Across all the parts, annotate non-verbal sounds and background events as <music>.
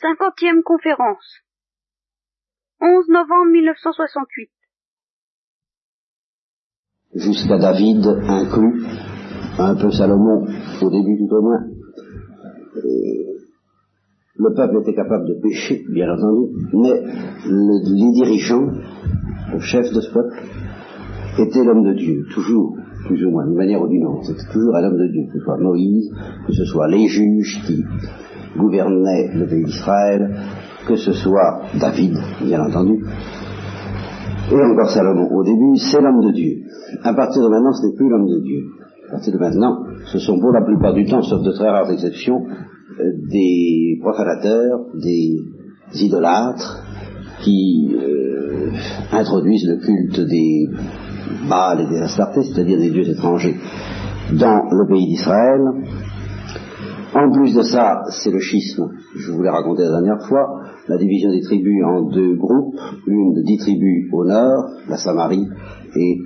Cinquantième conférence. 11 novembre 1968. Jusqu'à David inclus, un peu Salomon, au début tout au moins. le peuple était capable de pécher, bien entendu, mais les dirigeants, le chef de ce peuple, était l'homme de Dieu, toujours, plus ou moins, d'une manière ou d'une autre. C'était toujours un homme de Dieu, que ce soit Moïse, que ce soit les juges qui gouvernait le pays d'Israël, que ce soit David, bien entendu, et encore Salomon. Au début, c'est l'homme de Dieu. À partir de maintenant, ce n'est plus l'homme de Dieu. À partir de maintenant, ce sont pour la plupart du temps, sauf de très rares exceptions, euh, des profanateurs, des idolâtres, qui euh, introduisent le culte des Baal et des Astartés, c'est-à-dire des dieux étrangers, dans le pays d'Israël, en plus de ça, c'est le schisme. Je vous l'ai raconté la dernière fois, la division des tribus en deux groupes, une de dix tribus au nord, la Samarie, et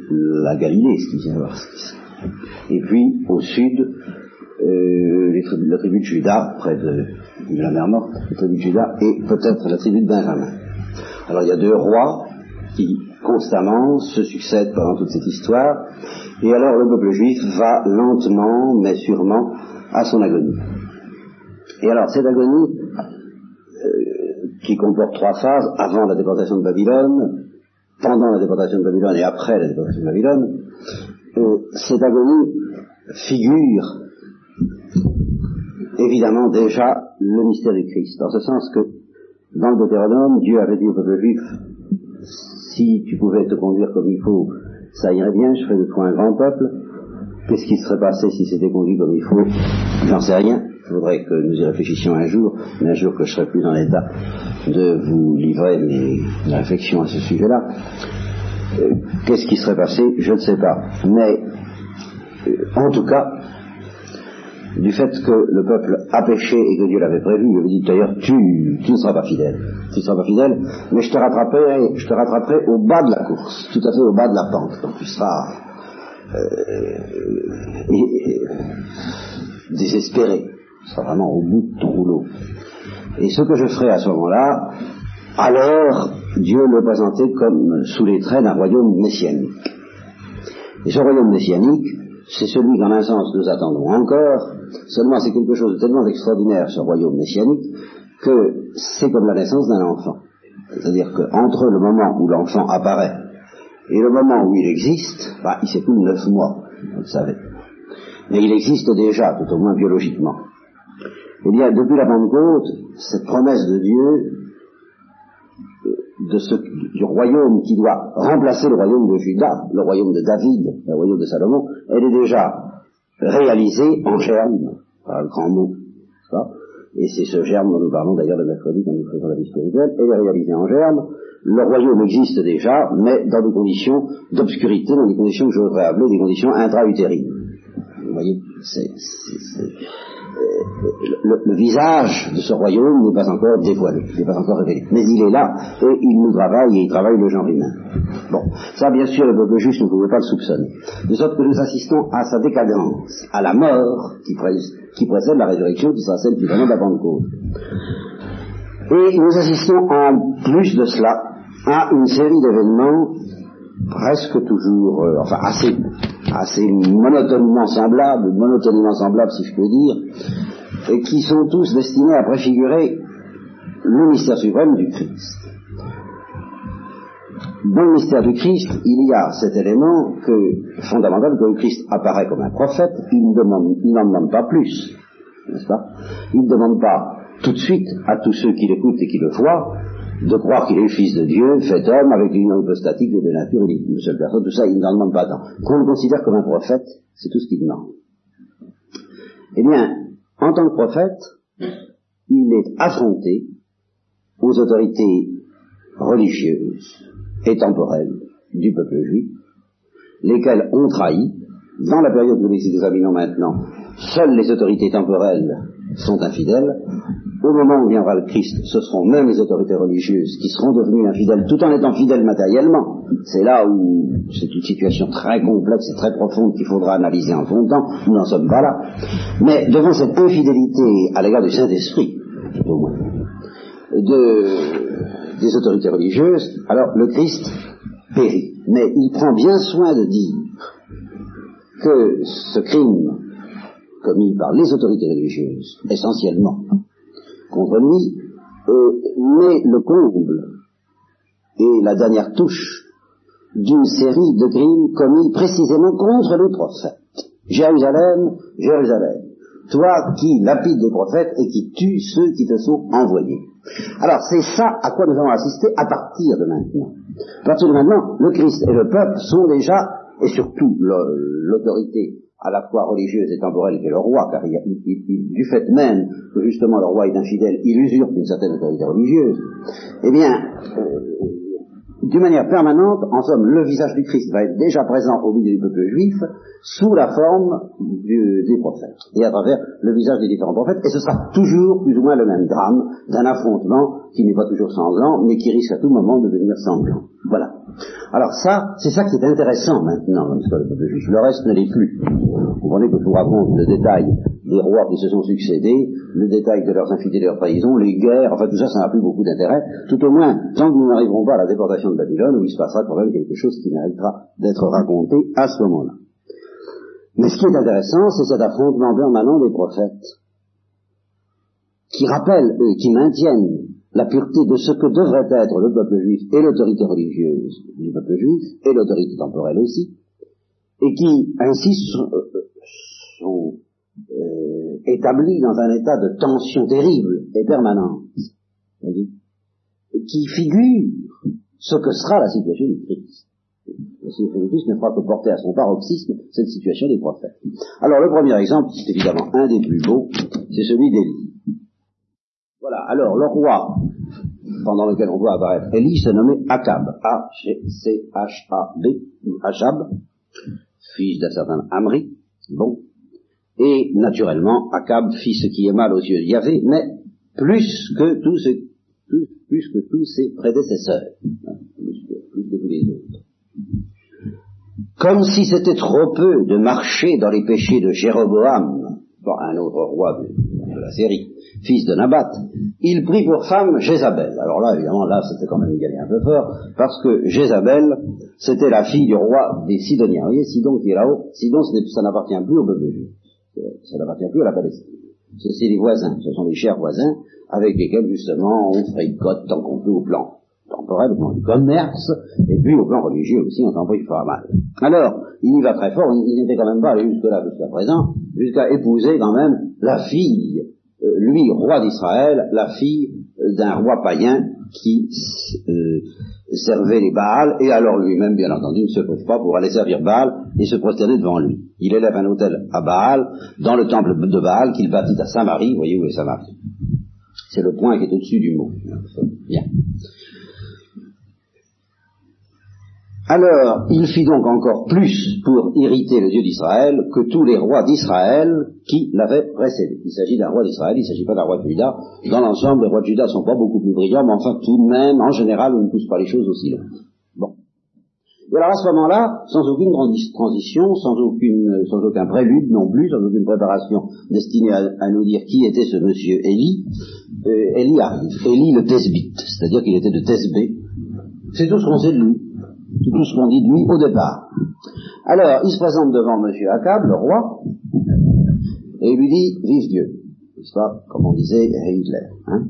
la Galilée, ce qui vient voir. Et puis, au sud, euh, la tribu de Juda, près de, la mer Morte, la tribu de Juda, et peut-être la tribu de Benjamin. Alors il y a deux rois qui constamment se succèdent pendant toute cette histoire, et alors le peuple juif va lentement, mais sûrement, à son agonie. Et alors, cette agonie, euh, qui comporte trois phases, avant la déportation de Babylone, pendant la déportation de Babylone et après la déportation de Babylone, euh, cette agonie figure évidemment déjà le mystère du Christ, dans ce sens que dans le Deutéronome, Dieu avait dit au peuple juif, si tu pouvais te conduire comme il faut, ça irait bien, je ferais de toi un grand peuple. Qu'est-ce qui serait passé si c'était conduit comme il faut J'en sais rien. Je voudrais que nous y réfléchissions un jour, mais un jour que je serai plus en état de vous livrer mes réflexions à ce sujet-là. Euh, qu'est-ce qui serait passé Je ne sais pas. Mais, euh, en tout cas, du fait que le peuple a péché et que Dieu l'avait prévu, il avait dit d'ailleurs, tu, tu ne seras pas fidèle. Tu ne seras pas fidèle, mais je te rattraperai, je te rattraperai au bas de la course, tout à fait au bas de la pente. Donc tu seras euh, désespéré sera vraiment au bout de ton rouleau. Et ce que je ferai à ce moment-là, alors Dieu le présentait comme sous les traits d'un royaume messianique. Et ce royaume messianique, c'est celui qu'en un sens nous attendons encore, seulement c'est quelque chose de tellement extraordinaire, ce royaume messianique, que c'est comme la naissance d'un enfant. C'est-à-dire qu'entre le moment où l'enfant apparaît et le moment où il existe, bah, il s'écoule neuf mois, vous le savez. Mais il existe déjà, tout au moins biologiquement. Eh bien, depuis la Pentecôte, cette promesse de Dieu, ce, du royaume qui doit remplacer le royaume de Judas, le royaume de David, le royaume de Salomon, elle est déjà réalisée en germe, par un grand mot. Et c'est ce germe dont nous parlons d'ailleurs le mercredi quand nous faisons la vie spirituelle, elle est réalisée en germe. Le royaume existe déjà, mais dans des conditions d'obscurité, dans des conditions que je voudrais appeler des conditions intra-utérines. Vous voyez, c'est, le, visage de ce royaume n'est pas encore dévoilé, n'est pas encore révélé. Mais il est là, et il nous travaille, et il travaille le genre humain. Bon, ça bien sûr, le peuple juste ne pouvait pas le soupçonner. De sorte que nous assistons à sa décadence, à la mort qui, précède la résurrection, qui sera celle qui vient de la. Et nous assistons en plus de cela à une série d'événements presque toujours, euh, enfin assez, assez monotonement semblables, monotonement semblables si je peux dire, et qui sont tous destinés à préfigurer le mystère suprême du Christ. Dans le mystère du Christ, il y a cet élément que, fondamental que le Christ apparaît comme un prophète, il n'en demande pas plus, n'est-ce pas? Il ne demande pas tout de suite à tous ceux qui l'écoutent et qui le voient de croire qu'il est le Fils de Dieu, fait homme, avec une hypostatique et de nature, il une seule personne, tout ça, il n'en demande pas tant. Qu'on le considère comme un prophète, c'est tout ce qu'il demande. Eh bien, en tant que prophète, il est affronté aux autorités religieuses et temporelles du peuple juif, lesquelles ont trahi, dans la période que nous examinons maintenant, seules les autorités temporelles sont infidèles, au moment où viendra le Christ, ce seront même les autorités religieuses qui seront devenues infidèles tout en étant fidèles matériellement. C'est là où c'est une situation très complexe et très profonde qu'il faudra analyser en fond temps. Nous n'en sommes pas là. Mais devant cette infidélité à l'égard du Saint-Esprit, au moins, de, des autorités religieuses, alors le Christ périt. Mais il prend bien soin de dire que ce crime commis par les autorités religieuses, essentiellement, contre lui, euh, le comble et la dernière touche d'une série de crimes commis précisément contre les prophètes. Jérusalem, Jérusalem, toi qui lapides les prophètes et qui tues ceux qui te sont envoyés. Alors c'est ça à quoi nous allons assister à partir de maintenant. À partir de maintenant, le Christ et le peuple sont déjà, et surtout l'autorité à la fois religieuse et temporelle que le roi, car il, du fait même que justement le roi est infidèle, il usurpe une certaine autorité religieuse, eh bien, euh, d'une manière permanente, en somme, le visage du Christ va être déjà présent au milieu du peuple juif sous la forme des prophètes et à travers le visage des différents prophètes, et ce sera toujours plus ou moins le même drame d'un affrontement qui n'est pas toujours sanglant, mais qui risque à tout moment de devenir sanglant. Voilà. Alors ça, c'est ça qui est intéressant maintenant dans l'histoire du peuple juif. Le reste ne l'est plus. Vous comprenez que je vous raconte le détail des rois qui se sont succédés, le détail de leurs infidélités, leurs trahisons, les guerres, enfin tout ça, ça n'a plus beaucoup d'intérêt. Tout au moins, tant que nous n'arriverons pas à la déportation de Babylone, où il se passera quand même quelque chose qui méritera d'être raconté à ce moment-là. Mais ce qui est intéressant, c'est cet affrontement permanent des prophètes, qui rappellent, eux, qui maintiennent la pureté de ce que devrait être le peuple juif et l'autorité religieuse du peuple juif, et l'autorité temporelle aussi, et qui ainsi sont, euh, établis dans un état de tension terrible et permanente, qui figure ce que sera la situation du Christ. La situation du Christ ne fera que porter à son paroxysme cette situation des prophètes. Alors le premier exemple, c'est évidemment un des plus beaux, c'est celui d'Élie. Voilà, alors le roi pendant lequel on voit apparaître Élie se nommait Akab, A-C-H-A-B, Achab, fils d'un certain Amri, bon, et naturellement Akab fit ce qui est mal aux yeux de Yahvé, mais plus que tous ses, plus, que tous ses prédécesseurs, plus que tous les autres. Comme si c'était trop peu de marcher dans les péchés de Jéroboam, un autre roi de la série, fils de Nabat, il prit pour femme Jézabel. Alors là, évidemment, là, c'était quand même gagné un peu fort, parce que Jézabel, c'était la fille du roi des Sidoniens. Vous voyez, Sidon qui est là-haut, Sidon, ça n'appartient plus au peuple juif. Ça n'appartient plus à la Palestine. C'est les voisins, ce sont les chers voisins, avec lesquels, justement, on fricote tant qu'on peut au plan temporel, au plan du commerce, et puis au plan religieux aussi, on s'en prie fort mal. Alors, il y va très fort, il n'était quand même pas allé jusque-là, jusqu'à présent, jusqu'à épouser quand même la fille euh, lui, roi d'Israël, la fille d'un roi païen qui euh, servait les Baals, et alors lui-même, bien entendu, ne se prive pas pour aller servir Baal et se prosterner devant lui. Il élève un hôtel à Baal, dans le temple de Baal qu'il bâtit à Samarie, vous voyez où est Samarie. C'est le point qui est au-dessus du mot. Bien. Alors, il fit donc encore plus pour irriter le Dieu d'Israël que tous les rois d'Israël qui l'avaient précédé. Il s'agit d'un roi d'Israël, il ne s'agit pas d'un roi de Juda. Dans l'ensemble, les rois de Juda sont pas beaucoup plus brillants, mais enfin, tout de même, en général, on ne pousse pas les choses aussi loin. Bon. Et alors, à ce moment-là, sans aucune transition, sans, aucune, sans aucun prélude non plus, sans aucune préparation destinée à, nous dire qui était ce monsieur Élie, euh, Élie arrive. Élie le Thesbite, c'est-à-dire qu'il était de Thesbé. C'est tout ce qu'on sait de lui. C'est tout ce qu'on dit de lui au départ. Alors, il se présente devant M. Akab, le roi, et il lui dit, vive Dieu. Pas, comme on disait Hitler. Hein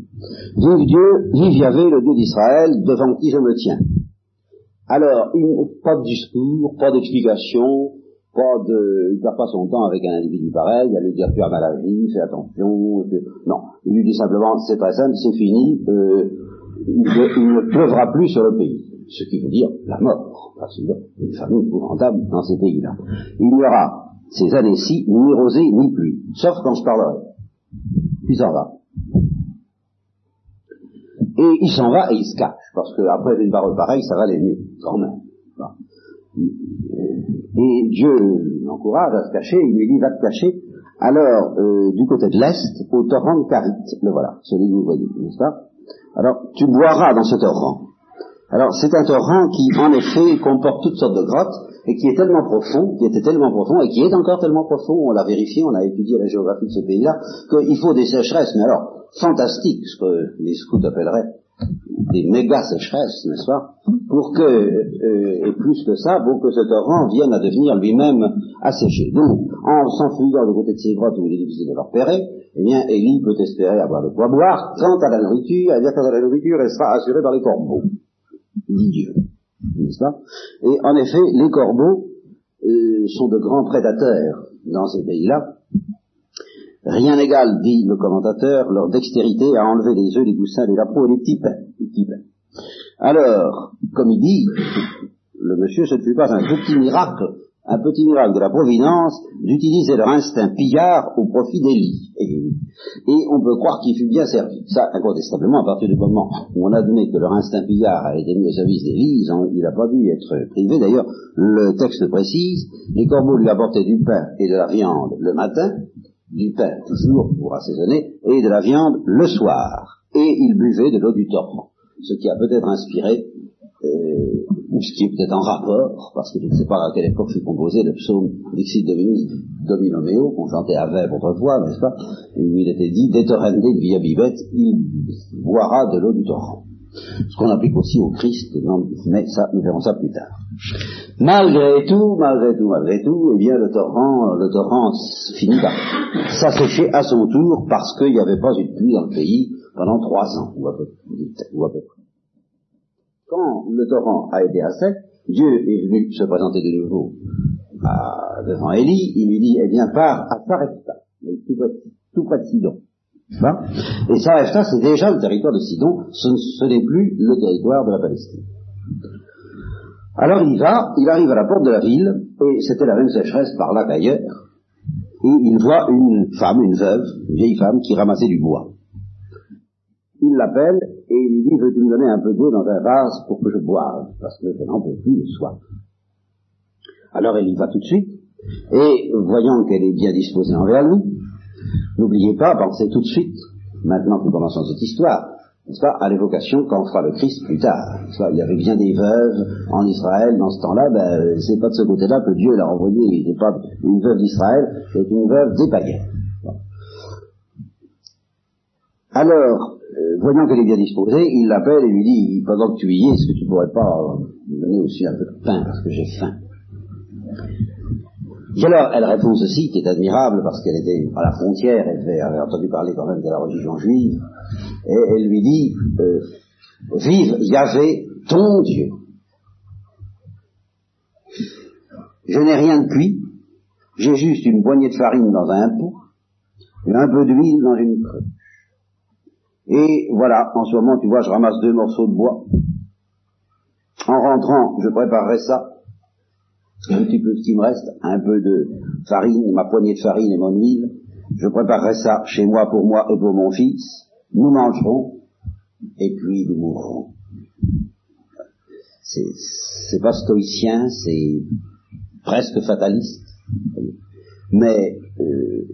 vive Dieu, vive Yahvé, le Dieu d'Israël, devant qui je me tiens. Alors, pas de discours, pas d'explication, pas de, il ne perd pas son temps avec un individu pareil, il a lui dire tu as mal agi, fais attention, non. Il lui dit simplement, c'est très simple, c'est fini, euh, il, ne pleuvra plus sur le pays ce qui veut dire la mort, parce qu'il y a une famine épouvantable dans ces pays-là. Il n'y aura ces années-ci ni rosée ni pluie, sauf quand je parlerai. Puis s'en va. Et il s'en va et il se cache, parce qu'après une parole pareille, ça va aller mieux, quand même. Et Dieu l'encourage à se cacher, il lui dit, va te cacher. Alors, euh, du côté de l'Est, au torrent de Carit, le voilà, celui que vous voyez, n'est-ce pas? Alors, tu boiras dans ce torrent Alors c'est un torrent qui, en effet, comporte toutes sortes de grottes et qui est tellement profond, qui était tellement profond et qui est encore tellement profond, on l'a vérifié, on a étudié la géographie de ce pays-là, qu'il faut des sécheresses, mais alors fantastiques, ce que les scouts appelleraient des méga sécheresses, n'est-ce pas, pour que, euh, et plus que ça, pour que ce torrent vienne à devenir lui-même asséché. Donc, en s'enfuyant de côté de ces grottes où il est difficile de le repérer, eh bien, Élie peut espérer avoir de quoi boire. Quant à la nourriture, bien, quant à la nourriture, elle sera assurée par les corbeaux, dit Dieu, n'est-ce pas? Et en effet, les corbeaux euh, sont de grands prédateurs dans ces pays-là, Rien n'égale, dit le commentateur, leur dextérité à enlever les œufs, les poussins, les lapins et les petits pains. Alors, comme il dit, le monsieur, ce ne fut pas un petit miracle, un petit miracle de la providence d'utiliser leur instinct pillard au profit d'Élie. Et, et, on peut croire qu'il fut bien servi. Ça, incontestablement, à partir du moment où on admet que leur instinct pillard a été mis au service d'Élie, il n'a pas dû être privé. D'ailleurs, le texte précise, les corbeaux lui apportaient du pain et de la viande le matin, du pain toujours pour assaisonner, et de la viande le soir. Et il buvait de l'eau du torrent. Ce qui a peut-être inspiré, euh, ou ce qui est peut-être en rapport, parce que je ne sais pas à quelle époque fut composé le psaume Dixit Dominus Dominomeo, qu'on chantait à Vèvre autrefois, n'est-ce pas, où il était dit, détorrende via bibet, il boira de l'eau du torrent. Ce qu'on applique aussi au Christ, mais ça, nous verrons ça plus tard. Malgré tout, malgré tout, malgré tout, eh bien le torrent, le torrent finit par s'assécher à son tour parce qu'il n'y avait pas eu de pluie dans le pays pendant trois ans, ou à peu, près. Quand le torrent a été à sec, Dieu est venu se présenter de nouveau devant Élie, il lui dit, eh bien, pars à Sarepta, tout près, de Sidon. Et Sarepta, c'est déjà le territoire de Sidon, ce n'est plus le territoire de la Palestine. Alors il va, il arrive à la porte de la ville, et c'était la même sécheresse par là qu'ailleurs, et il voit une femme, une veuve, une vieille femme qui ramassait du bois. Il l'appelle et il lui dit, veux-tu me donner un peu d'eau dans un vase pour que je boive, parce que je n'en peux plus de soif. Alors elle y va tout de suite, et voyant qu'elle est bien disposée envers lui, n'oubliez pas, pensez tout de suite, maintenant que nous commençons cette histoire, pas, à l'évocation qu'en fera le Christ plus tard. Il y avait bien des veuves en Israël dans ce temps-là, ben, c'est pas de ce côté-là que Dieu l'a envoyé, il n'est pas une veuve d'Israël, c'est une veuve des païens. Alors, euh, voyant qu'elle est bien disposée, il l'appelle et lui dit, pendant que tu y es, est-ce que tu pourrais pas me donner aussi un peu de pain, parce que j'ai faim? Et alors, elle répond ceci, qui est admirable, parce qu'elle était à la frontière, elle avait entendu parler quand même de la religion juive, et elle lui dit, euh, vive Yahvé, ton Dieu. Je n'ai rien de cuit, j'ai juste une poignée de farine dans un pot, et un peu d'huile dans une cruche. Et voilà, en ce moment, tu vois, je ramasse deux morceaux de bois. En rentrant, je préparerai ça un petit peu ce qui me reste, un peu de farine, ma poignée de farine et mon huile, je préparerai ça chez moi pour moi et pour mon fils, nous mangerons, et puis nous mourrons. C'est pas stoïcien, c'est presque fataliste. Mais euh,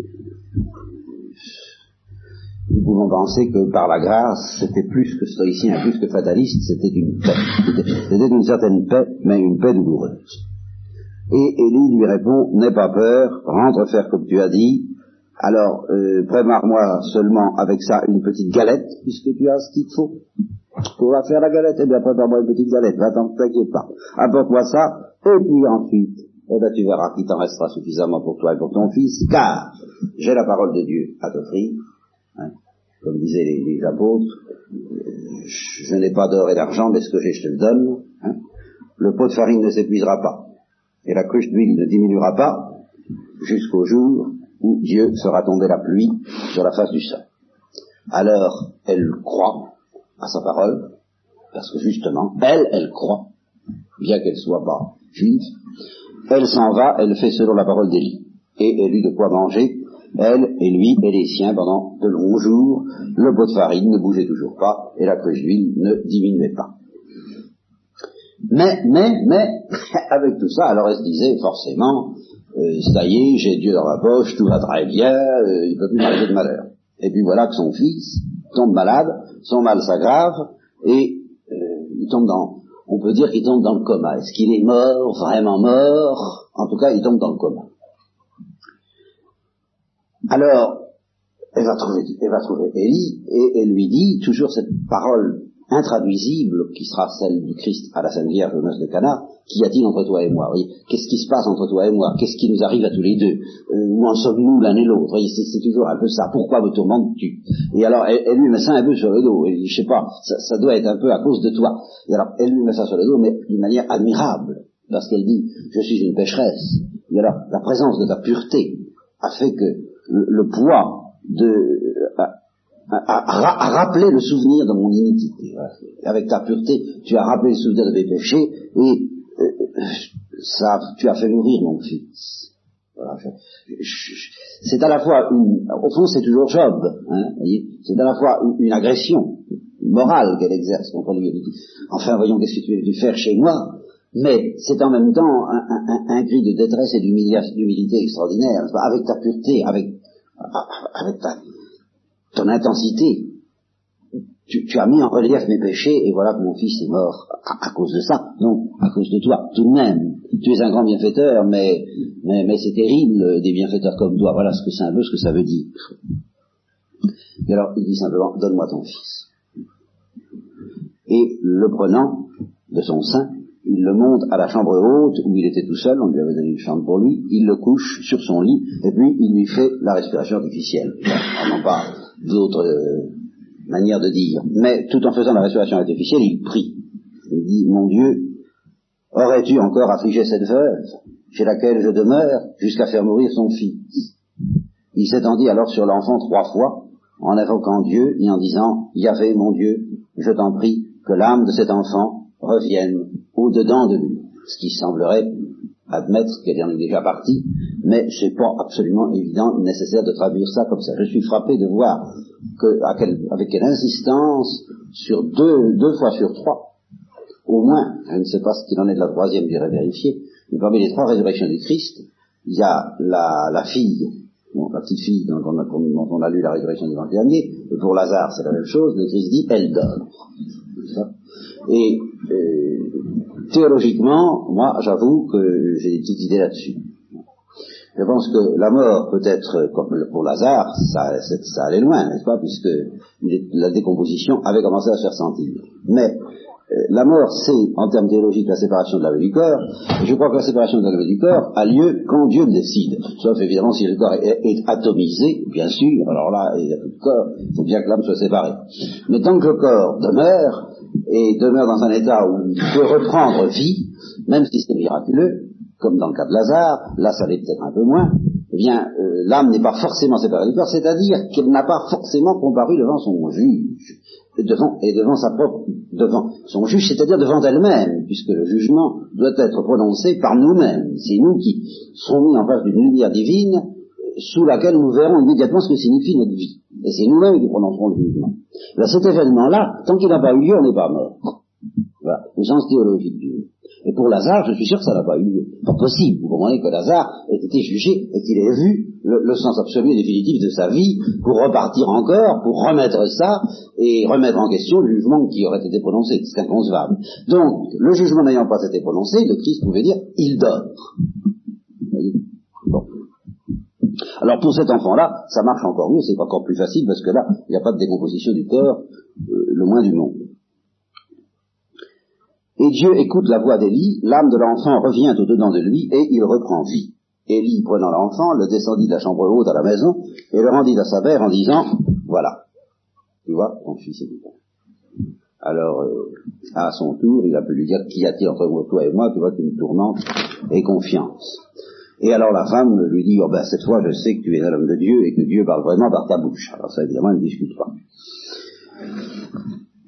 nous pouvons penser que par la grâce, c'était plus que stoïcien, plus que fataliste, c'était une paix. C'était une certaine paix, mais une paix douloureuse. Et Élie lui répond, n'aie pas peur, rentre faire comme tu as dit, alors euh, prépare-moi seulement avec ça une petite galette, puisque tu as ce qu'il faut. Pour la faire la galette, eh bien prépare-moi une petite galette, va t'en t'inquiète pas. Apporte-moi ça, et puis ensuite, eh bien tu verras qu'il t'en restera suffisamment pour toi et pour ton fils, car j'ai la parole de Dieu à t'offrir. Hein, comme disaient les, apôtres, je, n'ai pas d'or et d'argent, mais ce que j'ai, je te le donne. Hein. Le pot de farine ne s'épuisera pas et la cruche d'huile ne diminuera pas jusqu'au jour où Dieu fera tomber la pluie sur la face du sol. Alors, elle croit à sa parole, parce que justement, elle, elle croit, bien qu'elle soit pas juive, elle s'en va, elle fait selon la parole d'Élie, et elle eut de quoi manger, elle et lui et les siens pendant de longs jours, le pot de farine ne bougeait toujours pas, et la cruche d'huile ne diminuait pas. Mais, mais, mais, <laughs> avec tout ça, alors elle se disait forcément, euh, ça y est, j'ai Dieu dans la poche, tout va très bien, euh, il ne peut plus m'arriver de malheur. Et puis voilà que son fils tombe malade, son mal s'aggrave, et euh, il tombe dans, on peut dire qu'il tombe dans le coma. Est-ce qu'il est mort, vraiment mort? En tout cas, il tombe dans le coma. Alors, elle va trouver, elle va trouver et elle lui dit toujours cette parole intraduisible qui sera celle du Christ à la Sainte Vierge au noces de Cana, qu'y a-t-il entre toi et moi? Qu'est-ce qui se passe entre toi et moi? Qu'est-ce qui nous arrive à tous les deux? Euh, Où en sommes-nous l'un et l'autre? C'est toujours un peu ça. Pourquoi me tourmentes-tu? Et alors, elle, lui met ça un peu sur le dos. Dit, je sais pas, ça, doit être un peu à cause de toi. Et alors, elle lui met ça sur le dos, mais d'une manière admirable, parce qu'elle dit, je suis une pécheresse. Et alors, la présence de ta pureté a fait que le, poids de à, rappeler le souvenir de mon iniquité. Avec ta pureté, tu as rappelé le souvenir de mes péchés et ça, tu as fait mourir mon fils. c'est à la fois une, au fond c'est toujours Job, hein, c'est à la fois une, agression morale qu'elle exerce contre lui. Enfin voyons qu'est-ce que tu as dû faire chez moi, mais c'est en même temps un, cri de détresse et d'humilité extraordinaire, avec ta pureté, avec, avec ta, ton intensité, tu, as mis en relief mes péchés et voilà que mon fils est mort à, cause de ça. Non, à cause de toi, tout de même. Tu es un grand bienfaiteur, mais, mais, mais c'est terrible des bienfaiteurs comme toi. Voilà ce que c'est un peu ce que ça veut dire. Et alors, il dit simplement, donne-moi ton fils. Et le prenant de son sein, il le monte à la chambre haute où il était tout seul, on lui avait donné une chambre pour lui, il le couche sur son lit, et puis il lui fait la respiration artificielle. On n'en parle d'autres euh, manières de dire. Mais tout en faisant la respiration artificielle, il prie. Il dit, mon Dieu, aurais-tu encore affligé cette veuve, chez laquelle je demeure, jusqu'à faire mourir son fils? Il s'étendit alors sur l'enfant trois fois, en invoquant Dieu et en disant, Yahvé, mon Dieu, je t'en prie, que l'âme de cet enfant revienne au-dedans de lui. Ce qui semblerait admettre qu'elle en est déjà partie, mais c'est pas absolument évident, nécessaire de traduire ça comme ça. Je suis frappé de voir avec quelle insistance, sur deux, deux fois sur trois, au moins, je ne sais pas ce qu'il en est de la troisième, j'irai vérifier, mais parmi les trois résurrections du Christ, il y a la, fille, la petite fille dont on, a, lu la résurrection du dernier, et pour Lazare c'est la même chose, le Christ dit, elle dort. Et euh, théologiquement, moi j'avoue que j'ai des petites idées là-dessus. Je pense que la mort peut être, comme pour Lazare, ça, allait loin, n'est-ce pas, puisque la décomposition avait commencé à se faire sentir. Mais la mort, c'est, en termes théologiques, la séparation de l'âme et du corps. je crois que la séparation de l'âme et du corps a lieu quand Dieu le décide. Sauf évidemment si le corps est, atomisé, bien sûr, alors là, il n'y a corps, il faut bien que l'âme soit séparée. Mais tant que le corps demeure, et demeure dans un état où il peut reprendre vie, même si c'est miraculeux, comme dans le cas de Lazare, là ça l'est peut-être un peu moins, eh bien, euh, l'âme n'est pas forcément séparée du corps, c'est-à-dire qu'elle n'a pas forcément comparu devant son juge, devant, et devant sa propre, devant son juge, c'est-à-dire devant elle-même, puisque le jugement doit être prononcé par nous-mêmes. C'est nous qui sommes mis en face d'une lumière divine sous laquelle nous verrons immédiatement ce que signifie notre vie. Et c'est nous-mêmes qui prononcerons le jugement. Là, cet événement-là, tant qu'il n'a pas eu lieu, on n'est pas mort. Voilà, au sens théologique. Et pour Lazare, je suis sûr que ça n'a pas eu lieu. Pas possible. Vous comprenez que Lazare ait été jugé et qu'il ait vu le, sens absolu et définitif de sa vie pour repartir encore, pour remettre ça et remettre en question le jugement qui aurait été prononcé. C'est inconcevable. Donc, le jugement n'ayant pas été prononcé, le Christ pouvait dire, il dort. Bon. Alors pour cet enfant-là, ça marche encore mieux, c'est encore plus facile parce que là, il n'y a pas de décomposition du corps, euh, le moins du monde. Et Dieu écoute la voix d'Élie, l'âme de l'enfant revient au-dedans de lui et il reprend vie. Élie, prenant l'enfant, le descendit de la chambre haute à la maison et le rendit à sa mère en disant, voilà, tu vois, ton fils est vivant. Alors, euh, à son tour, il a pu lui dire, qu'y a-t-il entre toi et moi, tu vois, tu me tourmentes, et confiance. Et alors la femme lui dit, oh ben cette fois je sais que tu es un homme de Dieu et que Dieu parle vraiment par ta bouche. Alors ça évidemment elle ne discute pas.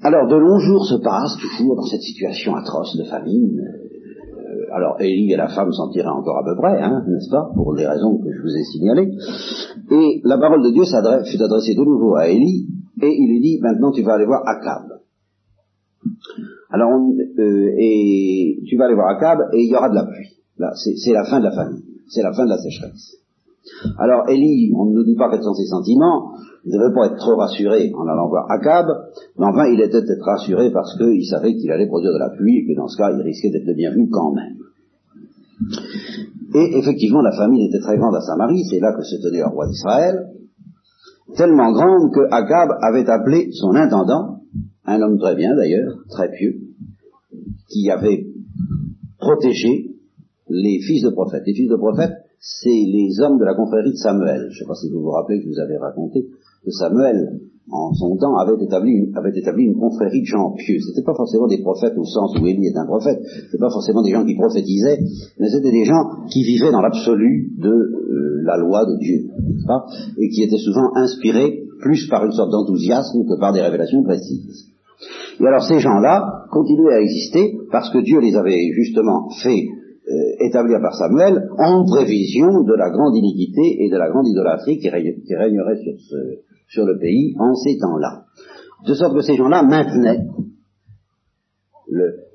Alors de longs jours se passent toujours dans cette situation atroce de famine. Euh, alors Élie et la femme s'en tiraient encore à peu près, hein, n'est-ce pas, pour les raisons que je vous ai signalées. Et la parole de Dieu fut adressée de nouveau à Élie et il lui dit, maintenant tu vas aller voir Akab. Alors, euh, et tu vas aller voir Akab et il y aura de la pluie. Là, c'est la fin de la famine c'est la fin de la sécheresse. Alors Élie, on ne nous dit pas quels sont ses sentiments, Il ne devait pas être trop rassuré en allant voir Akab, mais enfin il était peut-être rassuré parce qu'il savait qu'il allait produire de la pluie et que dans ce cas il risquait d'être le bienvenu quand même. Et effectivement la famine était très grande à Samarie, c'est là que se tenait le roi d'Israël, tellement grande que Akab avait appelé son intendant, un homme très bien d'ailleurs, très pieux, qui avait protégé les fils de prophètes. Les fils de prophètes, c'est les hommes de la confrérie de Samuel. Je ne sais pas si vous vous rappelez que je vous avais raconté que Samuel, en son temps, avait établi une, confrérie de gens pieux. C'était pas forcément des prophètes au sens où Élie est un prophète. C'était pas forcément des gens qui prophétisaient, mais c'était des gens qui vivaient dans l'absolu de euh, la loi de Dieu, et qui étaient souvent inspirés plus par une sorte d'enthousiasme que par des révélations précises. Et alors ces gens-là continuaient à exister parce que Dieu les avait justement fait euh, par Samuel en prévision de la grande iniquité et de la grande idolâtrie qui, régnerait sur, sur le pays en ces temps-là. De sorte que ces gens-là maintenaient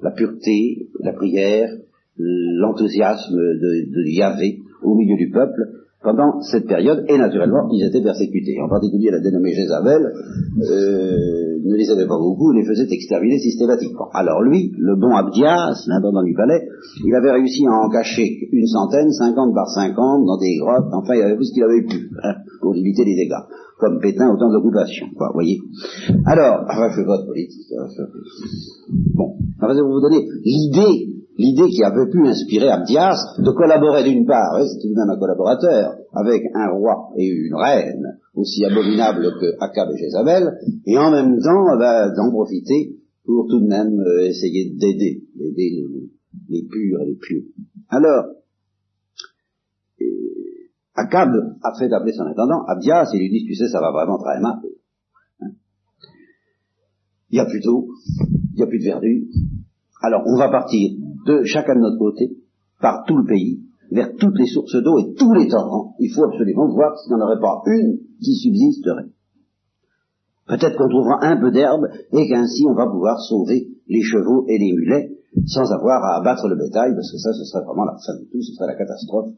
la pureté, la prière, l'enthousiasme de, de Yahvé au milieu du peuple pendant cette période, et naturellement, ils étaient persécutés. En particulier, la dénommée Jézabel ne les avait pas beaucoup, les faisait exterminer systématiquement. Alors lui, le bon Abdias, l'intendant du palais, il avait réussi à en cacher une centaine, cinquante par cinquante, dans des grottes, enfin, il avait tout ce qu'il avait pu, hein, pour limiter les dégâts. Comme Pétain au temps de quoi, voyez. Alors, je vote politique. Hein, bon, enfin, vais vous donner l'idée l'idée qui avait pu inspirer Abdias de collaborer d'une part, c'est tout de même un collaborateur, avec un roi et une reine aussi abominables que Akab et Jézabel, et en même temps ben, d'en profiter pour tout de même euh, essayer d'aider, d'aider les, purs et les pieux. Alors, euh, Akab a fait appeler son intendant, Abdias, et lui dit, tu sais, ça va vraiment très mal. Hein. il n'y a plus d'eau, il n'y a plus de verdure. Alors, on va partir de chacun de notre côté, par tout le pays, vers toutes les sources d'eau et tous les torrents. Il faut absolument voir s'il n'y en aurait pas une qui subsisterait. Peut-être qu'on trouvera un peu d'herbe et qu'ainsi on va pouvoir sauver les chevaux et les mulets sans avoir à abattre le bétail, parce que ça, ce serait vraiment la fin de tout, ce serait la catastrophe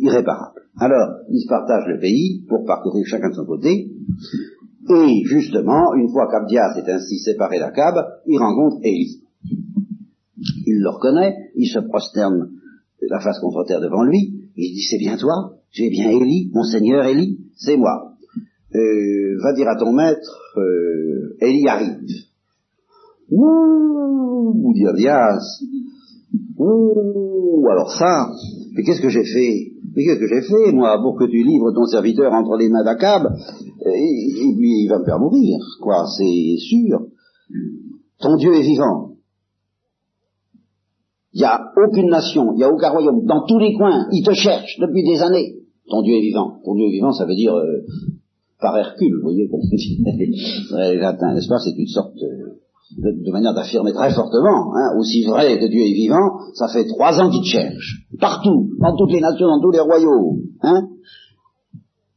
irréparable. Alors, ils partagent le pays pour parcourir chacun de son côté, et justement, une fois qu'Abdias est ainsi séparé d'Akab, il rencontre Élie il le reconnaît, il se prosterne la face contre terre devant lui, il dit c'est bien toi, j'ai bien Élie, mon Seigneur Élie, c'est moi. Euh, va dire à ton maître, euh, Élie arrive. Ouh, dit Abias. Ouh, alors ça, mais qu'est-ce que j'ai fait? Mais qu'est-ce que j'ai fait, moi, pour que tu livres ton serviteur entre les mains d'Akab? Et, puis il va me faire mourir, quoi, c'est sûr. Ton Dieu est vivant. Il n'y a aucune nation, il n'y a aucun royaume, dans tous les coins, ils te cherchent depuis des années. Ton Dieu est vivant. Ton Dieu est vivant, ça veut dire euh, par Hercule, vous voyez, comme dit les n'est-ce pas? C'est une sorte de, manière d'affirmer très fortement, hein, aussi vrai que Dieu est vivant, ça fait trois ans qu'il te cherche, partout, dans toutes les nations, dans tous les royaumes. Hein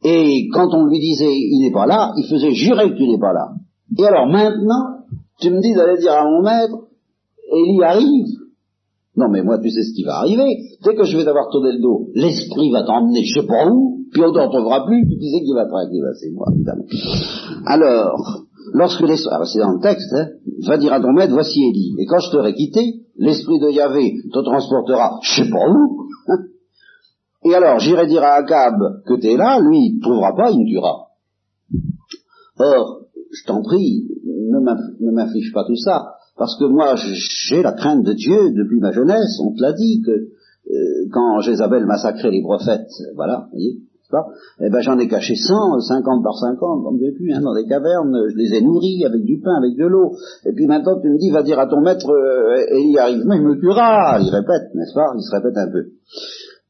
et quand on lui disait il n'est pas là, il faisait jurer que tu n'es pas là. Et alors maintenant, tu me dis d'aller dire à mon maître, Élie arrive, non, mais moi, tu sais ce qui va arriver. Dès que je vais t'avoir tourné le dos, l'esprit va t'emmener je sais pas où, puis on t'en trouvera plus, tu sais qui va te va c'est moi, évidemment. Alors, lorsque l'esprit, ah, c'est dans le texte, hein, va dire à ton maître, voici Élie. Et quand je t'aurai quitté, l'esprit de Yahvé te transportera je sais pas où. Et alors, j'irai dire à Akab que tu es là, lui, il ne trouvera pas, il me tuera. Or, je t'en prie, ne m'inflige pas tout ça. Parce que moi, j'ai la crainte de Dieu depuis ma jeunesse. On te l'a dit que euh, quand Jézabel massacrait les prophètes, voilà, vous voyez, pas? Eh ben j'en ai caché 100, 50 par 50, comme j'ai pu, hein, dans des cavernes, je les ai nourris avec du pain, avec de l'eau. Et puis maintenant tu me dis, va dire à ton maître, euh, et il arrive, mais il me tuera. Il répète, n'est-ce pas? Il se répète un peu.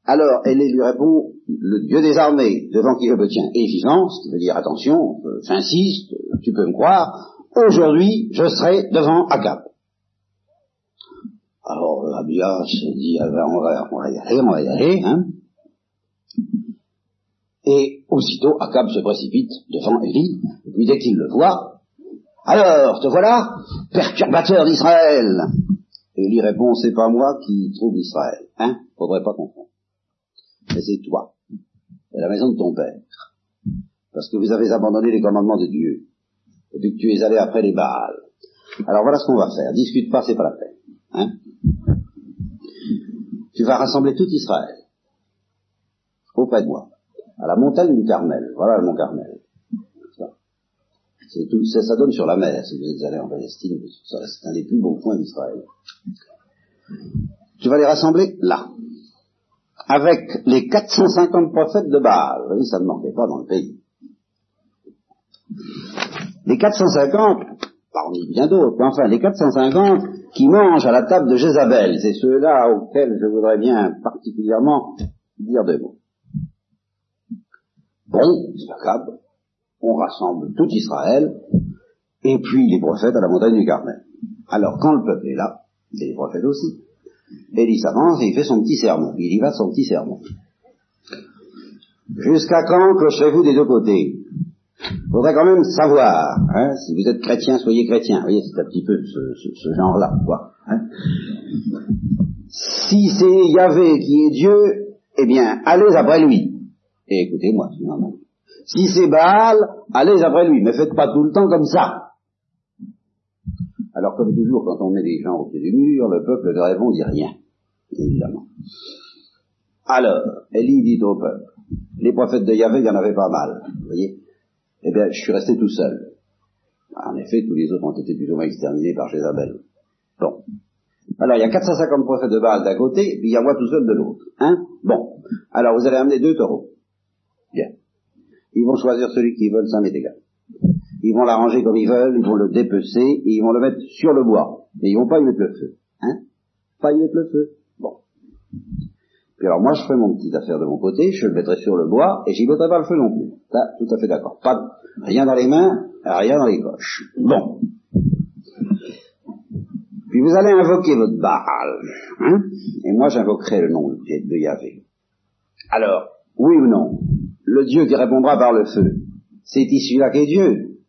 Alors, elle lui répond, le Dieu des armées, devant qui je me tiens, est vivant, ce qui veut dire, attention, euh, j'insiste, tu peux me croire, aujourd'hui, je serai devant Akab. Alors, Abia se dit, on, va, y aller, on va y aller, hein. Et aussitôt, Akab se précipite devant Élie, et puis dès qu'il le voit, alors, te voilà, perturbateur d'Israël. Élie répond, c'est pas moi qui trouve Israël, hein, faudrait pas confondre. Mais c'est toi, c'est la maison de ton père. parce que vous avez abandonné les commandements de Dieu, et puis que tu es allé après les Baals. Alors voilà ce qu'on va faire. Discute pas, c'est pas la peine. Hein tu vas rassembler tout Israël auprès de moi, à la montagne du Carmel. Voilà le mont Carmel. Ça, ça, donne sur la mer, si vous êtes allé en Palestine, c'est un des plus beaux points d'Israël. Tu vas les rassembler là, avec les 450 prophètes de Baal. Vous voyez, ça ne manquait pas dans le pays. Les 450, parmi bien d'autres, mais enfin les 450 qui mangent à la table de Jézabel, c'est ceux-là auxquels je voudrais bien particulièrement dire deux mots. Bon, c'est pas grave, on rassemble tout Israël, et puis les prophètes à la montagne du Carmel. Alors quand le peuple est là, c'est les prophètes aussi. Élie s'avance et il fait son petit sermon. Il y va son petit sermon. Jusqu'à quand clocherez-vous des deux côtés? Faudrait quand même savoir, hein, si vous êtes chrétien, soyez chrétien. Vous voyez, c'est un petit peu ce, genre-là, quoi. Hein. Si c'est Yahvé qui est Dieu, eh bien, allez après lui. Et écoutez-moi, c'est normal. Si c'est Baal, allez après lui, mais faites pas tout le temps comme ça. Alors, comme toujours, quand on met des gens au pied du mur, le peuple ne répondit rien, évidemment. Alors, Élie dit au peuple, les prophètes de Yahvé, il y en avait pas mal, vous voyez eh bien, je suis resté tout seul. En effet, tous les autres ont été plus ou moins exterminés par Jézabel. Bon. Alors, il y a 450 prophètes de Baal d'un côté, puis il y a moi tout seul de l'autre. Hein Bon. Alors, vous allez amener deux taureaux. Bien. Ils vont choisir celui qu'ils veulent, ça m'est égal. Ils vont l'arranger comme ils veulent, ils vont le dépecer, et ils vont le mettre sur le bois. Mais ils vont pas y mettre le feu. Hein Pas y mettre le feu. Alors moi, je ferai mon petit affaire de mon côté, je le mettrai sur le bois, et j'y mettrai pas le feu non plus. Là, tout à fait d'accord. Pas rien dans les mains, rien dans les poches. Bon. Puis vous allez invoquer votre Baal, hein, et moi j'invoquerai le nom de Yahvé. Alors, oui ou non, le Dieu qui répondra par le feu, c'est ici là qu'est Dieu.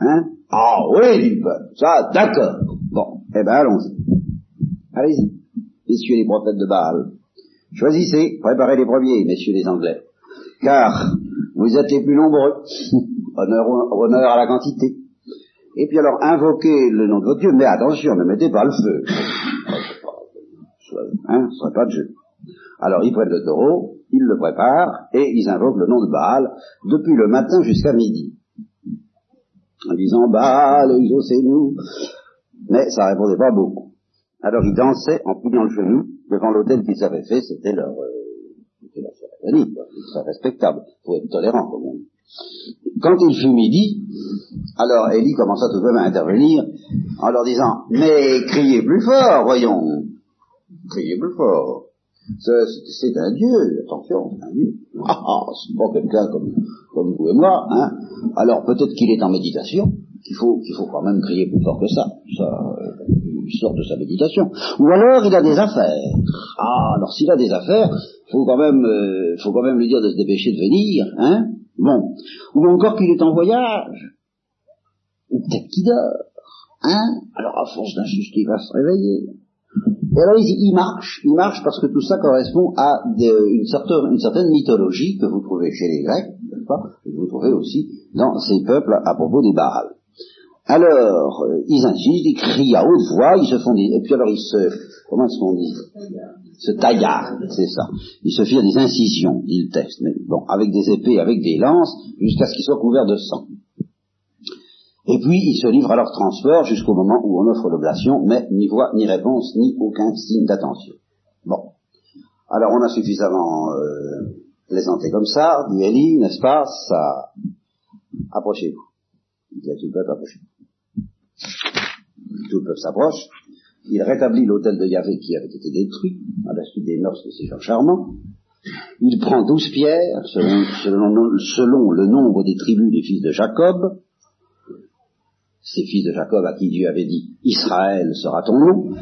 Hein? Ah oui, le peuple, ça, d'accord. Bon, eh ben allons-y. Allez-y, messieurs les prophètes de Baal. Choisissez, préparez les premiers, messieurs les Anglais, car vous êtes les plus nombreux. <laughs> honneur, honneur à la quantité. Et puis alors, invoquez le nom de votre Dieu, mais attention, ne mettez pas le feu. Hein, ce serait pas de jeu. Alors, ils prennent le taureau, ils le préparent, et ils invoquent le nom de Baal depuis le matin jusqu'à midi. En disant, Baal, exaucez-nous. Mais ça répondait pas beaucoup. Alors, ils dansaient en pliant le genou devant l'hôtel qu'ils avaient fait, c'était leur, euh, leur cérémonie, c'est respectable, faut être tolérant comme on Quand il fut midi, alors Élie commença tout de même à intervenir en leur disant, mais criez plus fort, voyons, criez plus fort. C'est un Dieu, attention, c'est un Dieu. Ah, ah c'est pas quelqu'un comme, comme vous et moi, hein. Alors peut-être qu'il est en méditation, qu'il faut, qu'il faut quand même crier plus fort que ça. Ça, euh, il sort de sa méditation. Ou alors il a des affaires. Ah, alors s'il a des affaires, faut quand même, euh, faut quand même lui dire de se dépêcher de venir, hein. Bon. Ou encore qu'il est en voyage. Ou peut-être qu'il dort, hein. Alors à force d'insister, il va se réveiller. Et alors il, marche, il marche parce que tout ça correspond à une, certaine, une, certaine, mythologie que vous trouvez chez les Grecs, n'est-ce pas, que vous trouvez aussi dans ces peuples à propos des Baals. Alors, euh, ils insistent, ils crient à haute voix, ils se font des... Et puis alors ils se... Comment est-ce qu'on dit? Se taillardent, c'est ça. Ils se firent des incisions, dit le texte. Mais bon, avec des épées, avec des lances, jusqu'à ce qu'ils soient couverts de sang. Et puis, ils se livrent à leur transport jusqu'au moment où on offre l'oblation, mais ni voix, ni réponse, ni aucun signe d'attention. Bon. Alors, on a suffisamment euh, plaisanté comme ça, dit Elie, n'est-ce pas? Ça... Approchez-vous. Il y a tout le peuple, approchez-vous. Tout le peuple s'approche. Il rétablit l'hôtel de Yahvé qui avait été détruit à la suite des mœurs de ces gens charmants. Il prend douze pierres selon, le nombre des tribus des fils de Jacob. Ces fils de Jacob à qui Dieu avait dit Israël sera ton nom.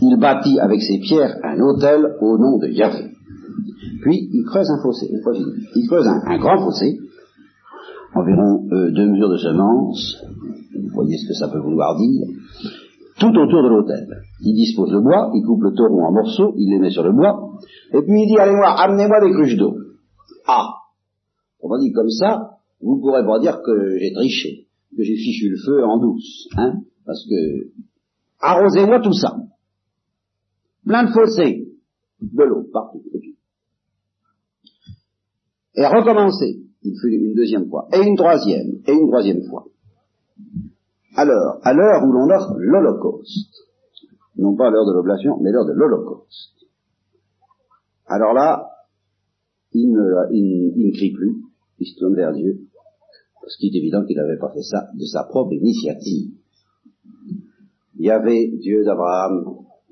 Il bâtit avec ces pierres un hôtel au nom de Yahvé. Puis il creuse un fossé, il creuse un, grand fossé, environ euh, deux mesures de semence, vous voyez ce que ça peut vouloir dire, tout autour de l'autel. Il dispose le bois, il coupe le taureau en morceaux, il les met sur le bois, et puis il dit, allez moi, amenez-moi des cruches d'eau. Ah On dire comme ça, vous ne pourrez pas dire que j'ai triché, que j'ai fichu le feu en douce, hein, parce que arrosez-moi tout ça. Plein de fossés, de l'eau partout. Et recommencer, il fut une deuxième fois, et une troisième, et une troisième fois. Alors, à l'heure où l'on offre l'Holocauste, non pas l'heure de l'oblation, mais l'heure de l'Holocauste, alors là, il ne, il ne crie plus, il se tourne vers Dieu, parce qu'il est évident qu'il n'avait pas fait ça de sa propre initiative. Il y avait Dieu d'Abraham,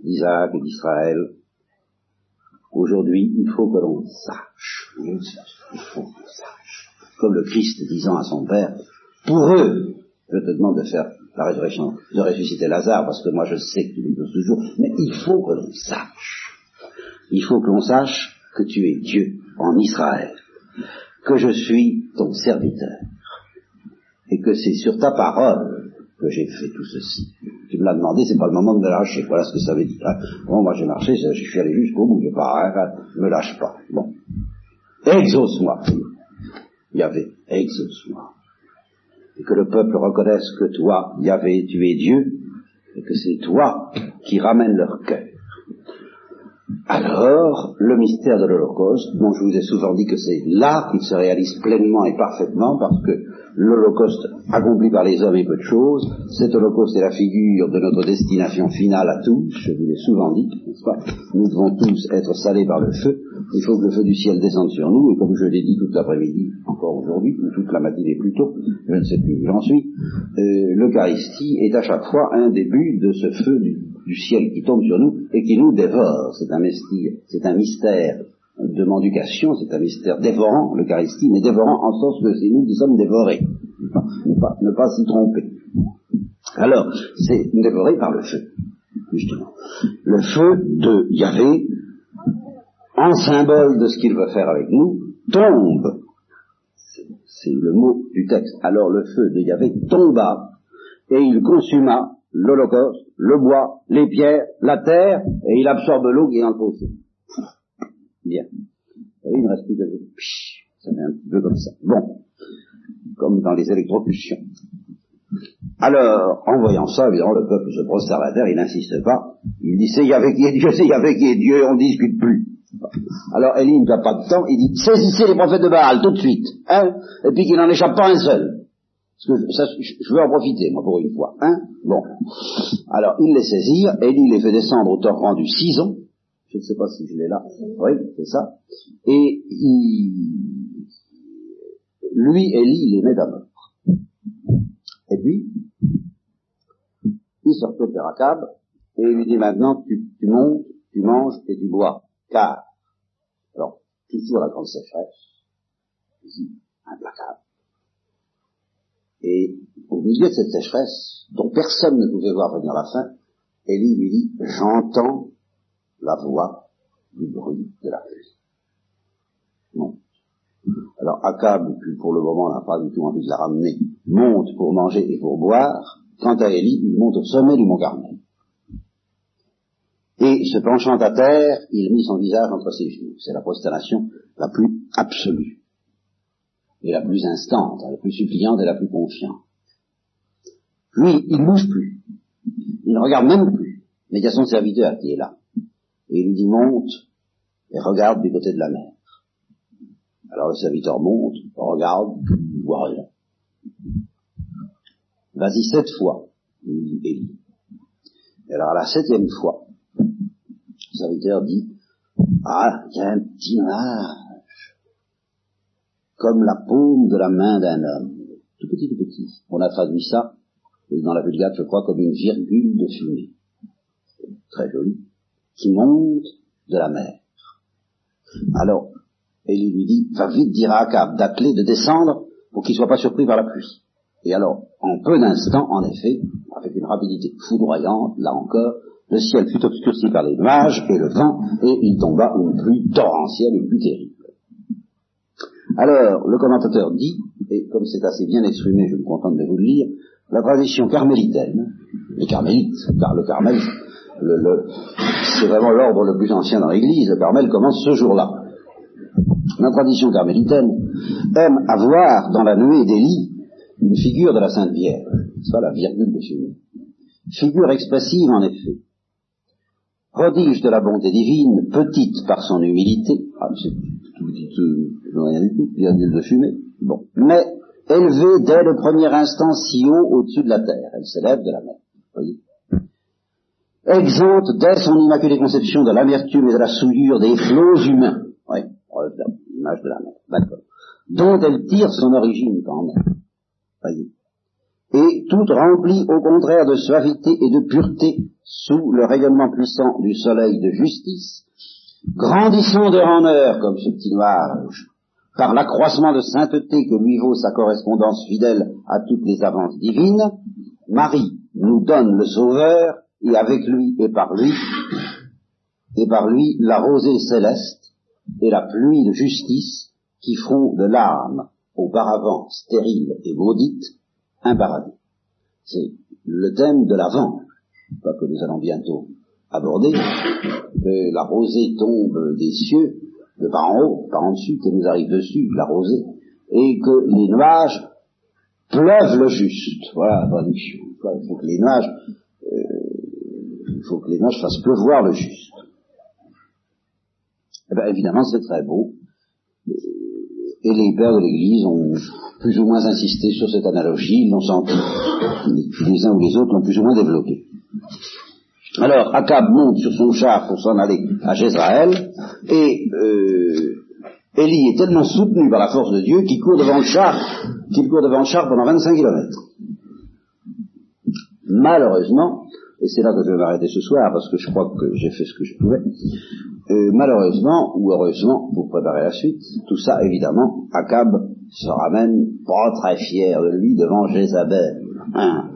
d'Isaac et d'Israël. Aujourd'hui, il faut que l'on sache, il faut qu'on sache, comme le Christ disant à son Père, pour eux, je te demande de faire la résurrection, de ressusciter Lazare, parce que moi je sais que tu poses toujours, mais il faut que l'on sache, il faut que l'on sache que tu es Dieu en Israël, que je suis ton serviteur, et que c'est sur ta parole que j'ai fait tout ceci. Tu me l'as demandé, c'est pas le moment de me lâcher. Voilà ce que ça veut dire. Hein. Bon, moi j'ai marché, je suis allé jusqu'au bout, je pas, hein, me lâche pas. Bon. Exauce-moi. Il y avait, exauce-moi. Et que le peuple reconnaisse que toi, Yahvé, tu es Dieu, et que c'est toi qui ramènes leur cœur. Alors, le mystère de l'Holocauste, dont je vous ai souvent dit que c'est là qu'il se réalise pleinement et parfaitement, parce que l'Holocauste accompli par les hommes est peu de choses, cet Holocauste est la figure de notre destination finale à tous, je vous l'ai souvent dit, n'est-ce pas? Nous devons tous être salés par le feu, il faut que le feu du ciel descende sur nous, et comme je l'ai dit toute l'après-midi, encore aujourd'hui, ou toute la matinée plus tôt, je ne sais plus où j'en suis, euh, l'Eucharistie est à chaque fois un début de ce feu du, ciel qui tombe sur nous et qui nous dévore. C'est un c'est un mystère de mendication, c'est un mystère dévorant, l'Eucharistie, mais dévorant en sens que c'est nous qui sommes dévorés. Ne pas, s'y tromper. Alors, c'est dévoré par le feu, justement. Le feu de Yahvé, en symbole de ce qu'il veut faire avec nous, tombe. C'est le mot du texte. Alors le feu de Yahvé tomba et il consuma l'Holocauste, le bois, les pierres, la terre, et il absorbe l'eau qui est en fossé. Bien. il ne reste plus que ça fait un petit peu comme ça. Bon. Comme dans les électrocutions. Alors, en voyant ça, évidemment, le peuple se prosterne à terre, il n'insiste pas. Il dit, c'est Yahvé qui est Dieu, c'est Yahvé qui est Dieu, on ne discute plus. Alors Élie n'a pas de temps, il dit, saisissez les prophètes de Baal tout de suite, hein, et puis qu'il n'en échappe pas un seul. Parce que ça, je veux en profiter, moi, pour une fois. Hein bon. Alors, il les saisir, Élie les fait descendre au torrent du Sison, je ne sais pas si je l'ai là. Oui, c'est ça. Et il, lui, Élie, il à mort. Et puis, il se retourne vers Akab et il lui dit maintenant, tu, tu montes, tu manges et tu bois. Car, alors, toujours la grande sécheresse, implacable. Et au milieu de cette sécheresse, dont personne ne pouvait voir venir la fin, Élie lui dit, j'entends la voix du bruit de la pluie. Non. Alors Akab, qui pour le moment n'a pas du tout envie de la ramener, monte pour manger et pour boire. Quant à Élie, il monte au sommet du mont Carmel. Et se penchant à terre, il mit son visage entre ses genoux. C'est la prosternation la plus absolue, et la plus instante, la plus suppliante et la plus confiante. Lui, il ne bouge plus. Il ne regarde même plus. Mais il y a son serviteur qui est là et il lui dit monte et regarde du côté de la mer. Alors le serviteur monte, regarde, il voit rien. Vas-y sept fois, lui dit Élie. Et alors à la septième fois, le serviteur dit, ah, il y a un petit nuage, comme la paume de la main d'un homme, tout petit, tout petit. On a traduit ça dans la Vulgate, je crois, comme une virgule de fumée. Très joli qui monte de la mer. Alors, Élie lui dit, va vite dire à Akab d'atteler, de descendre, pour qu'il ne soit pas surpris par la pluie. Et alors, en peu d'instants, en effet, avec une rapidité foudroyante, là encore, le ciel fut obscurci par les nuages et le vent, et il tomba une pluie torrentielle et plus terrible. Alors, le commentateur dit, et comme c'est assez bien exprimé, je me contente de vous le lire, la tradition carmélitaine, les carmélites, car le Carmel, c'est vraiment l'ordre le plus ancien dans l'Église, le Carmel commence ce jour-là. La tradition carmélitaine aime avoir dans la nuée d'Élie une figure de la Sainte Vierge, soit la virgule de fumée. Figure expressive en effet. Prodige de la bonté divine, petite par son humilité, ah, c'est tout petit, rien du tout, virgule de fumée, bon, mais élevée dès le premier instant si haut au-dessus de la terre, elle s'élève de la mer, exempte dès son immaculée conception de l'amertume et de la souillure des flots humains. De la mer, d'accord. Dont elle tire son origine quand même. Et toute remplie au contraire de suavité et de pureté sous le rayonnement puissant du soleil de justice, grandissant de en heure comme ce petit nuage, par l'accroissement de sainteté que lui vaut sa correspondance fidèle à toutes les avances divines, Marie nous donne le Sauveur et avec lui et par lui, et par lui la rosée céleste et la pluie de justice qui font de l'âme, auparavant stérile et maudite, un paradis. C'est le thème de l'avant, pas que nous allons bientôt aborder, que la rosée tombe des cieux, de par en haut, par en dessus, que nous arrive dessus, la rosée, et que les nuages pleuvent le juste. Voilà la traduction. Il faut que les nuages il faut que les nuages fassent pleuvoir le juste. Eh bien, évidemment, c'est très beau. Et les pères de l'Église ont plus ou moins insisté sur cette analogie, ils l'ont senti. Les uns ou les autres l'ont plus ou moins développé. Alors, Akab monte sur son char pour s'en aller à Jézraël, et euh, Élie est tellement soutenu par la force de Dieu qu'il court devant le char, qu'il court devant le char pendant 25 kilomètres. Malheureusement, et c'est là que je vais m'arrêter ce soir parce que je crois que j'ai fait ce que je pouvais. Euh, malheureusement, ou heureusement, pour préparer la suite, tout ça, évidemment, Akab se ramène pas très fier de lui devant Jézabel. Hein.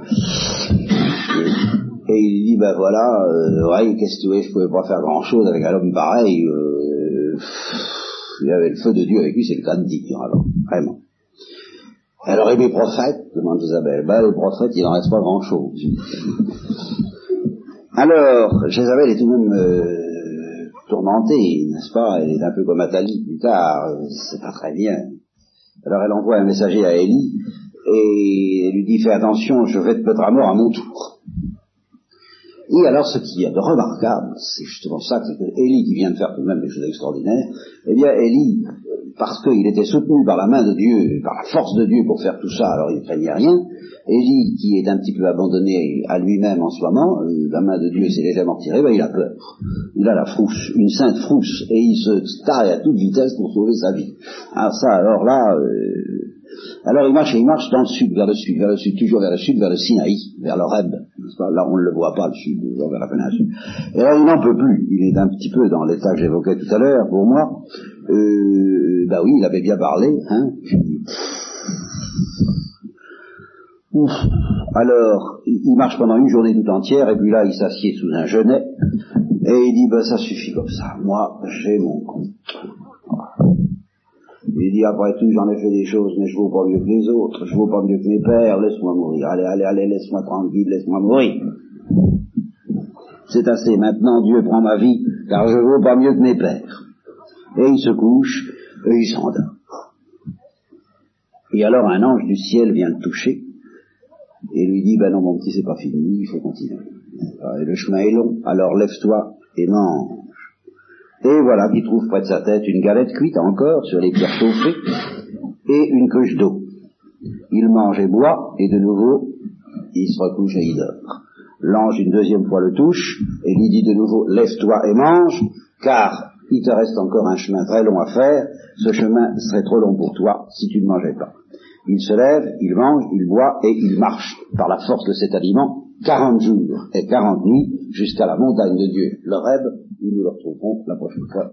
Et, il dit, ben voilà, euh, ouais, qu'est-ce que tu veux, je pouvais pas faire grand-chose avec un homme pareil. Euh, il avait le feu de Dieu avec lui, c'est le cas de dire, alors, vraiment. Alors, et mes prophètes demande Jézabel. Ben, les prophètes, il n'en reste pas grand-chose. Alors, Jézabel est tout de même euh, tourmentée, n'est-ce pas? Elle est un peu comme Athalie plus tard, c'est pas très bien. Alors elle envoie un messager à Élie et elle lui dit fais attention, je vais te mettre à mort à mon tour. Et alors ce qui est de remarquable, c'est justement ça, c'est Élie qui vient de faire tout de même des choses extraordinaires, eh bien Élie, parce qu'il était soutenu par la main de Dieu, par la force de Dieu pour faire tout ça, alors il ne craignait rien, Élie, qui est un petit peu abandonné à lui-même en ce moment, euh, la main de Dieu s'est légèrement tirée, ben il a peur. Il a la frousse, une sainte frousse, et il se taille à toute vitesse pour sauver sa vie. Alors ça, alors là, euh, alors il marche et il marche dans le sud, vers le sud, vers le sud, toujours vers le sud, vers le Sinaï, vers l'Oreb. Là, on ne le voit pas, le sud, vers la péninsule. Et là, il n'en peut plus. Il est un petit peu dans l'état que j'évoquais tout à l'heure, pour moi. Euh, bah oui, il avait bien parlé, hein. Alors, il marche pendant une journée tout entière, et puis là, il s'assied sous un genêt, et il dit, ben ça suffit comme ça, moi, j'ai mon compte. Il dit, après tout, j'en ai fait des choses, mais je vaux pas mieux que les autres, je vaux pas mieux que mes pères, laisse-moi mourir, allez, allez, allez, laisse-moi tranquille, laisse-moi mourir. C'est assez, maintenant Dieu prend ma vie, car je vaux pas mieux que mes pères. Et il se couche, et il s'endort. Et alors un ange du ciel vient le toucher, et lui dit, ben non mon petit, c'est pas fini, il faut continuer. Et le chemin est long, alors lève-toi et mange. Et voilà qu'il trouve près de sa tête une galette cuite encore sur les pierres chauffées et une cruche d'eau. Il mange et boit, et de nouveau, il se recouche et il dort. L'ange une deuxième fois le touche, et lui dit de nouveau, lève-toi et mange, car il te reste encore un chemin très long à faire, ce chemin serait trop long pour toi si tu ne mangeais pas. Il se lève, il mange, il boit et il marche par la force de cet aliment quarante jours et quarante nuits jusqu'à la montagne de Dieu, le Reb, où nous le retrouverons la prochaine fois.